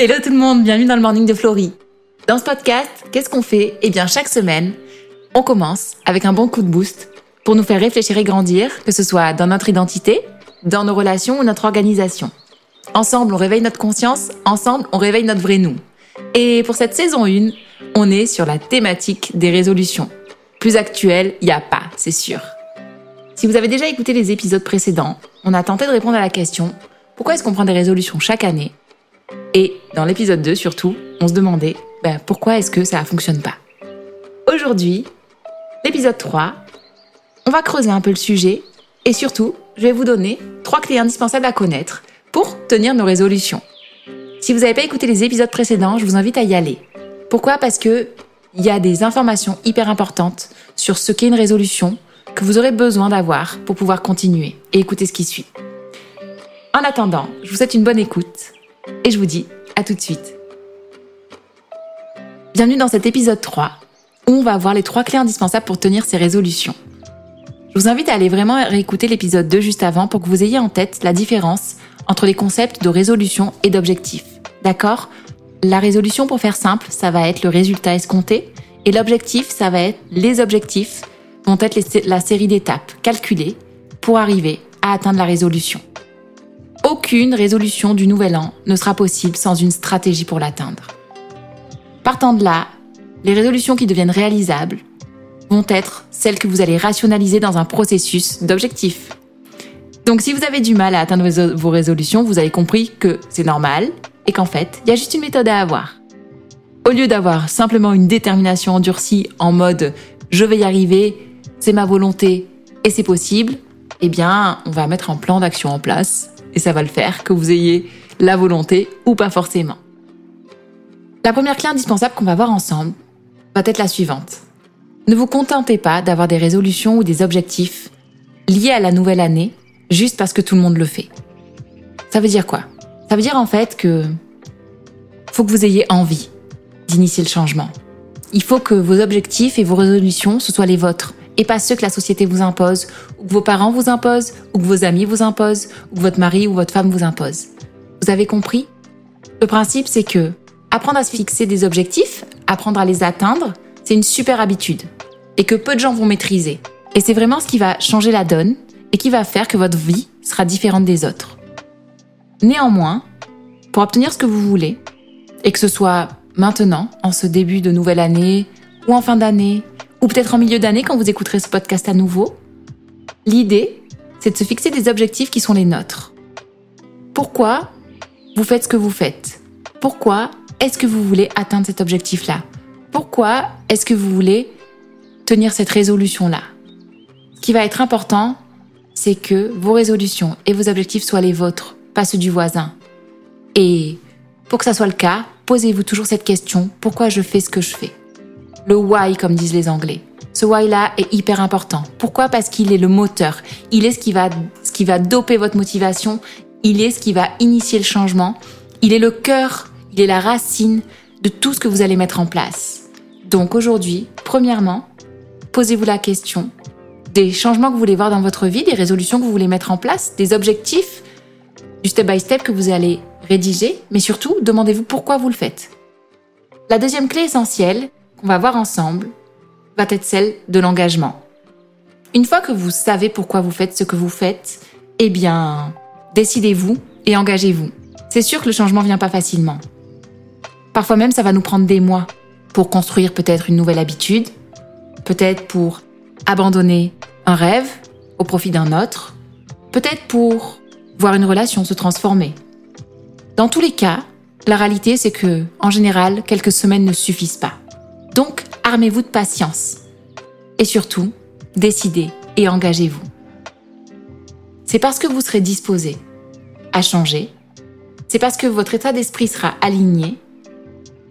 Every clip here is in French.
Hello tout le monde, bienvenue dans le Morning de Florie. Dans ce podcast, qu'est-ce qu'on fait? Eh bien, chaque semaine, on commence avec un bon coup de boost pour nous faire réfléchir et grandir, que ce soit dans notre identité, dans nos relations ou notre organisation. Ensemble, on réveille notre conscience, ensemble, on réveille notre vrai nous. Et pour cette saison 1, on est sur la thématique des résolutions. Plus actuelle, il n'y a pas, c'est sûr. Si vous avez déjà écouté les épisodes précédents, on a tenté de répondre à la question pourquoi est-ce qu'on prend des résolutions chaque année? Et dans l'épisode 2 surtout, on se demandait ben, pourquoi est-ce que ça ne fonctionne pas? Aujourd'hui, l'épisode 3, on va creuser un peu le sujet et surtout, je vais vous donner trois clés indispensables à connaître pour tenir nos résolutions. Si vous n'avez pas écouté les épisodes précédents, je vous invite à y aller. Pourquoi? Parce que il y a des informations hyper importantes sur ce qu'est une résolution que vous aurez besoin d'avoir pour pouvoir continuer et écouter ce qui suit. En attendant, je vous souhaite une bonne écoute et je vous dis à tout de suite. Bienvenue dans cet épisode 3 où on va voir les trois clés indispensables pour tenir ses résolutions. Je vous invite à aller vraiment réécouter l'épisode 2 juste avant pour que vous ayez en tête la différence entre les concepts de résolution et d'objectif. D'accord? La résolution, pour faire simple, ça va être le résultat escompté et l'objectif, ça va être les objectifs vont être la série d'étapes calculées pour arriver à atteindre la résolution. Aucune résolution du nouvel an ne sera possible sans une stratégie pour l'atteindre. Partant de là, les résolutions qui deviennent réalisables vont être celles que vous allez rationaliser dans un processus d'objectifs. Donc si vous avez du mal à atteindre vos résolutions, vous avez compris que c'est normal et qu'en fait, il y a juste une méthode à avoir. Au lieu d'avoir simplement une détermination endurcie en mode je vais y arriver, c'est ma volonté et c'est possible, eh bien, on va mettre un plan d'action en place et ça va le faire, que vous ayez la volonté ou pas forcément. La première clé indispensable qu'on va voir ensemble va être la suivante. Ne vous contentez pas d'avoir des résolutions ou des objectifs liés à la nouvelle année juste parce que tout le monde le fait. Ça veut dire quoi? Ça veut dire en fait que faut que vous ayez envie d'initier le changement. Il faut que vos objectifs et vos résolutions ce soient les vôtres et pas ceux que la société vous impose, ou que vos parents vous imposent, ou que vos amis vous imposent, ou que votre mari ou votre femme vous impose. Vous avez compris? Le principe, c'est que apprendre à se fixer des objectifs, apprendre à les atteindre, c'est une super habitude, et que peu de gens vont maîtriser. Et c'est vraiment ce qui va changer la donne, et qui va faire que votre vie sera différente des autres. Néanmoins, pour obtenir ce que vous voulez, et que ce soit maintenant, en ce début de nouvelle année, ou en fin d'année, ou peut-être en milieu d'année quand vous écouterez ce podcast à nouveau. L'idée, c'est de se fixer des objectifs qui sont les nôtres. Pourquoi vous faites ce que vous faites? Pourquoi est-ce que vous voulez atteindre cet objectif-là? Pourquoi est-ce que vous voulez tenir cette résolution-là? Ce qui va être important, c'est que vos résolutions et vos objectifs soient les vôtres, pas ceux du voisin. Et pour que ça soit le cas, posez-vous toujours cette question, pourquoi je fais ce que je fais? Le why, comme disent les Anglais. Ce why-là est hyper important. Pourquoi? Parce qu'il est le moteur. Il est ce qui, va, ce qui va doper votre motivation. Il est ce qui va initier le changement. Il est le cœur, il est la racine de tout ce que vous allez mettre en place. Donc aujourd'hui, premièrement, posez-vous la question des changements que vous voulez voir dans votre vie, des résolutions que vous voulez mettre en place, des objectifs, du step by step que vous allez rédiger, mais surtout, demandez-vous pourquoi vous le faites. La deuxième clé essentielle, qu'on va voir ensemble va être celle de l'engagement. Une fois que vous savez pourquoi vous faites ce que vous faites, eh bien, décidez-vous et engagez-vous. C'est sûr que le changement vient pas facilement. Parfois même, ça va nous prendre des mois pour construire peut-être une nouvelle habitude, peut-être pour abandonner un rêve au profit d'un autre, peut-être pour voir une relation se transformer. Dans tous les cas, la réalité, c'est que, en général, quelques semaines ne suffisent pas. Donc, armez-vous de patience. Et surtout, décidez et engagez-vous. C'est parce que vous serez disposé à changer, c'est parce que votre état d'esprit sera aligné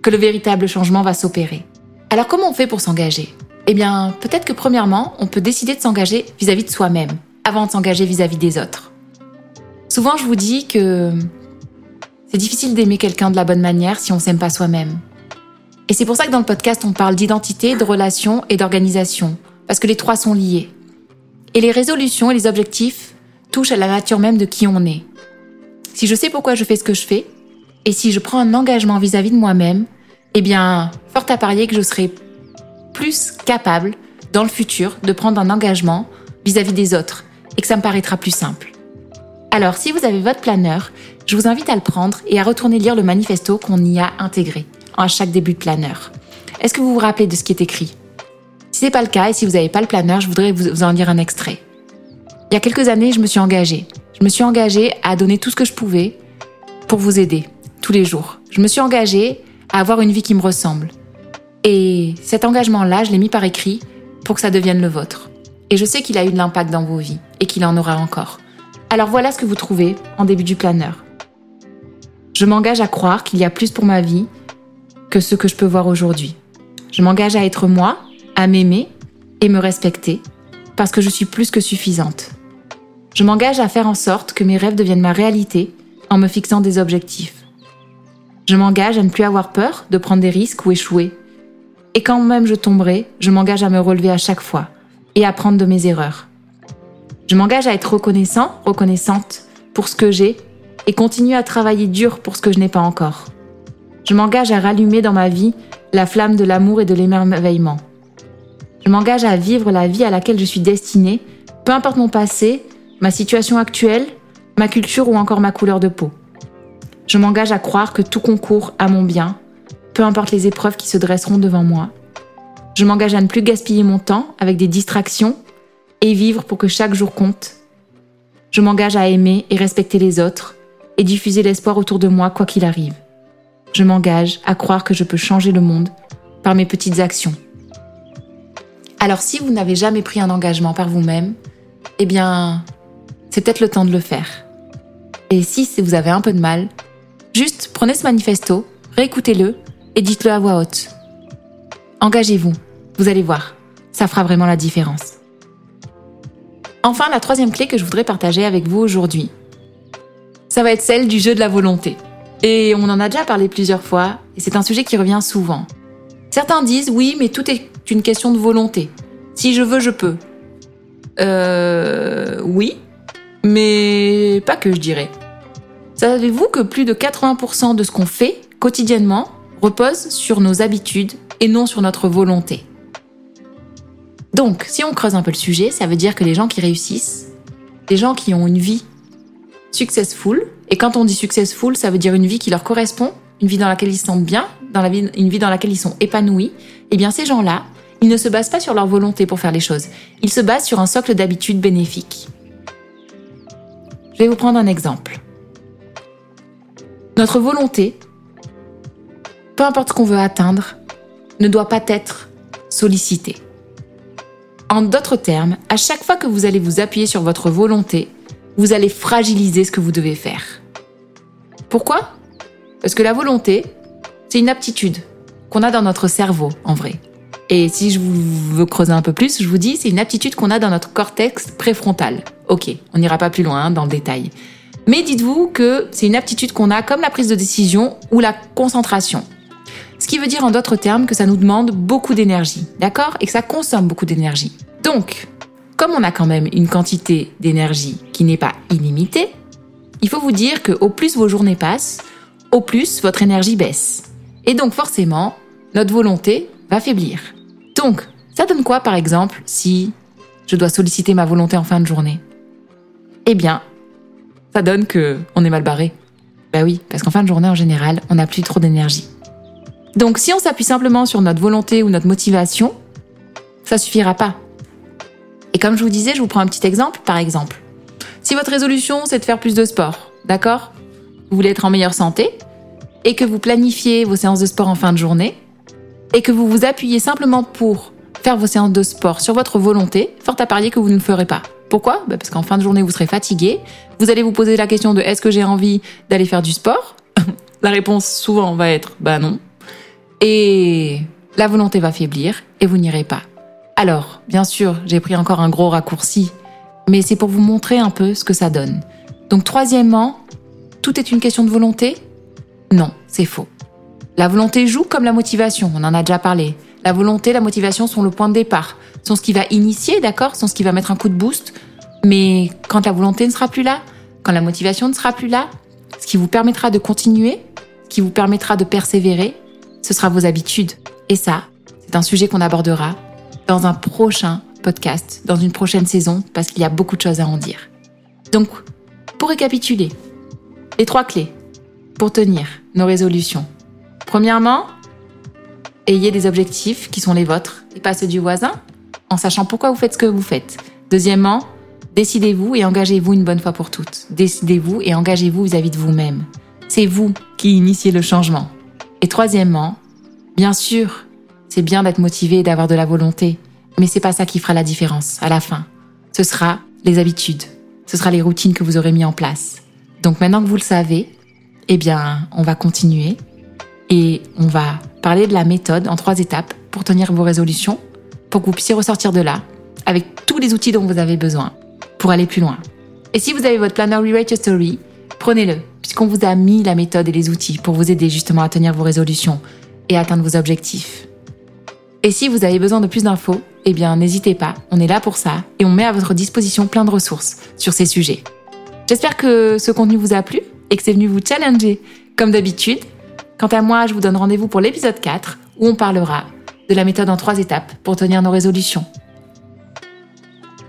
que le véritable changement va s'opérer. Alors comment on fait pour s'engager? Eh bien, peut-être que premièrement, on peut décider de s'engager vis-à-vis de soi-même, avant de s'engager vis-à-vis des autres. Souvent, je vous dis que c'est difficile d'aimer quelqu'un de la bonne manière si on s'aime pas soi-même. Et c'est pour ça que dans le podcast, on parle d'identité, de relation et d'organisation, parce que les trois sont liés. Et les résolutions et les objectifs touchent à la nature même de qui on est. Si je sais pourquoi je fais ce que je fais, Et si je prends un engagement vis-à-vis de moi-même, eh bien, fort à parier que je serai plus capable dans le futur de prendre un engagement vis-à-vis des autres et que ça me paraîtra plus simple. Alors, si vous avez votre planeur, je vous invite à le prendre et à retourner lire le manifesto qu'on y a intégré à chaque début de planeur. Est-ce que vous vous rappelez de ce qui est écrit? Si c'est pas le cas et si vous n'avez pas le planeur, je voudrais vous en lire un extrait. Il y a quelques années, je me suis engagée. Je me suis engagée à donner tout ce que je pouvais pour vous aider tous les jours. Je me suis engagée à avoir une vie qui me ressemble. Et cet engagement-là, je l'ai mis par écrit pour que ça devienne le vôtre. Et je sais qu'il a eu de l'impact dans vos vies et qu'il en aura encore. Alors voilà ce que vous trouvez en début du planeur. Je m'engage à croire qu'il y a plus pour ma vie que ce que je peux voir aujourd'hui. Je m'engage à être moi, à m'aimer et me respecter, parce que je suis plus que suffisante. Je m'engage à faire en sorte que mes rêves deviennent ma réalité en me fixant des objectifs. Je m'engage à ne plus avoir peur de prendre des risques ou échouer. Et quand même je tomberai, je m'engage à me relever à chaque fois et à apprendre de mes erreurs. Je m'engage à être reconnaissant, reconnaissante pour ce que j'ai et continuer à travailler dur pour ce que je n'ai pas encore. Je m'engage à rallumer dans ma vie la flamme de l'amour et de l'émerveillement. Je m'engage à vivre la vie à laquelle je suis destinée, peu importe mon passé, ma situation actuelle, ma culture ou encore ma couleur de peau. Je m'engage à croire que tout concourt à mon bien, peu importe les épreuves qui se dresseront devant moi. Je m'engage à ne plus gaspiller mon temps avec des distractions et vivre pour que chaque jour compte. Je m'engage à aimer et respecter les autres et diffuser l'espoir autour de moi quoi qu'il arrive. Je m'engage à croire que je peux changer le monde par mes petites actions. Alors si vous n'avez jamais pris un engagement par vous-même, eh bien, c'est peut-être le temps de le faire. Et si vous avez un peu de mal, juste prenez ce manifesto, réécoutez-le et dites-le à voix haute. Engagez-vous, vous allez voir, ça fera vraiment la différence. Enfin, la troisième clé que je voudrais partager avec vous aujourd'hui, ça va être celle du jeu de la volonté. Et on en a déjà parlé plusieurs fois, et c'est un sujet qui revient souvent. Certains disent oui, mais tout est une question de volonté. Si je veux, je peux. Euh, oui, mais pas que je dirais. Savez-vous que plus de 80% de ce qu'on fait quotidiennement repose sur nos habitudes et non sur notre volonté? Donc, si on creuse un peu le sujet, ça veut dire que les gens qui réussissent, les gens qui ont une vie successful, et quand on dit successful, ça veut dire une vie qui leur correspond, une vie dans laquelle ils se sentent bien, dans la vie, une vie dans laquelle ils sont épanouis, eh bien ces gens-là, ils ne se basent pas sur leur volonté pour faire les choses. Ils se basent sur un socle d'habitudes bénéfiques. Je vais vous prendre un exemple. Notre volonté, peu importe ce qu'on veut atteindre, ne doit pas être sollicitée. En d'autres termes, à chaque fois que vous allez vous appuyer sur votre volonté, vous allez fragiliser ce que vous devez faire. Pourquoi? Parce que la volonté, c'est une aptitude qu'on a dans notre cerveau, en vrai. Et si je vous veux creuser un peu plus, je vous dis, c'est une aptitude qu'on a dans notre cortex préfrontal. Ok, on n'ira pas plus loin hein, dans le détail. Mais dites-vous que c'est une aptitude qu'on a comme la prise de décision ou la concentration. Ce qui veut dire en d'autres termes que ça nous demande beaucoup d'énergie, d'accord? Et que ça consomme beaucoup d'énergie. Donc, comme on a quand même une quantité d'énergie qui n'est pas illimitée, il faut vous dire que au plus vos journées passent, au plus votre énergie baisse. Et donc forcément, notre volonté va faiblir. Donc, ça donne quoi par exemple si je dois solliciter ma volonté en fin de journée? Eh bien, ça donne que on est mal barré. Bah oui, parce qu'en fin de journée en général, on n'a plus trop d'énergie. Donc si on s'appuie simplement sur notre volonté ou notre motivation, ça suffira pas. Et comme je vous disais, je vous prends un petit exemple, par exemple. Si votre résolution, c'est de faire plus de sport, d'accord? Vous voulez être en meilleure santé, et que vous planifiez vos séances de sport en fin de journée, et que vous vous appuyez simplement pour faire vos séances de sport sur votre volonté, fort à parier que vous ne le ferez pas. Pourquoi? Bah, Parce qu'en fin de journée, vous serez fatigué, vous allez vous poser la question de est-ce que j'ai envie d'aller faire du sport? La réponse souvent va être bah non. Et la volonté va faiblir et vous n'irez pas. Alors, bien sûr, j'ai pris encore un gros raccourci, mais c'est pour vous montrer un peu ce que ça donne. Donc troisièmement, tout est une question de volonté? Non, c'est faux. La volonté joue comme la motivation, on en a déjà parlé. La volonté, la motivation sont le point de départ, sont ce qui va initier, d'accord, sont ce qui va mettre un coup de boost. Mais quand la volonté ne sera plus là, quand la motivation ne sera plus là, ce qui vous permettra de continuer, qui vous permettra de persévérer, ce sera vos habitudes. Et ça, c'est un sujet qu'on abordera dans un prochain podcast, dans une prochaine saison, parce qu'il y a beaucoup de choses à en dire. Donc, pour récapituler, les trois clés pour tenir nos résolutions. Premièrement, ayez des objectifs qui sont les vôtres et pas ceux du voisin, en sachant pourquoi vous faites ce que vous faites. Deuxièmement, décidez-vous et engagez-vous une bonne fois pour toutes. Décidez-vous et engagez-vous vis-à-vis de vous-même. C'est vous qui initiez le changement. Et troisièmement, bien sûr, c'est bien d'être motivé et d'avoir de la volonté, mais c'est pas ça qui fera la différence à la fin. Ce sera les habitudes, ce sera les routines que vous aurez mis en place. Donc maintenant que vous le savez, eh bien, on va continuer et on va parler de la méthode en trois étapes pour tenir vos résolutions, pour que vous puissiez ressortir de là avec tous les outils dont vous avez besoin pour aller plus loin. Et si vous avez votre planner Rewrite Your Story, prenez-le, puisqu'on vous a mis la méthode et les outils pour vous aider justement à tenir vos résolutions et atteindre vos objectifs. Et si vous avez besoin de plus d'infos, eh bien n'hésitez pas, on est là pour ça et on met à votre disposition plein de ressources sur ces sujets. J'espère que ce contenu vous a plu et que c'est venu vous challenger comme d'habitude. Quant à moi, je vous donne rendez-vous pour l'épisode 4 où on parlera de la méthode en trois étapes pour tenir nos résolutions.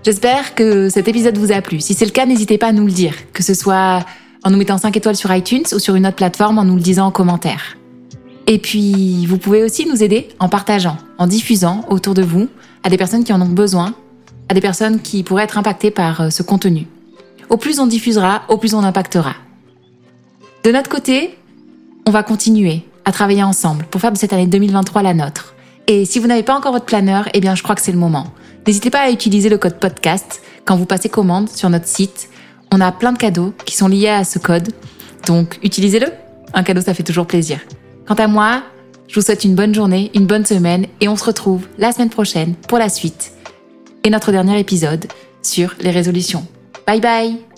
J'espère que cet épisode vous a plu. Si c'est le cas, n'hésitez pas à nous le dire, que ce soit en nous mettant 5 étoiles sur iTunes ou sur une autre plateforme en nous le disant en commentaire. Et puis, vous pouvez aussi nous aider en partageant, en diffusant autour de vous à des personnes qui en ont besoin, à des personnes qui pourraient être impactées par euh, ce contenu. Au plus on diffusera, au plus on impactera. De notre côté, on va continuer à travailler ensemble pour faire de cette année 2023 la nôtre. Et si vous n'avez pas encore votre planeur, eh bien je crois que c'est le moment. N'hésitez pas à utiliser le code podcast quand vous passez commande sur notre site. On a plein de cadeaux qui sont liés à ce code, donc utilisez-le. Un cadeau, ça fait toujours plaisir. Quant à moi, je vous souhaite une bonne journée, une bonne semaine et on se retrouve la semaine prochaine pour la suite et notre dernier épisode sur les résolutions. Bye bye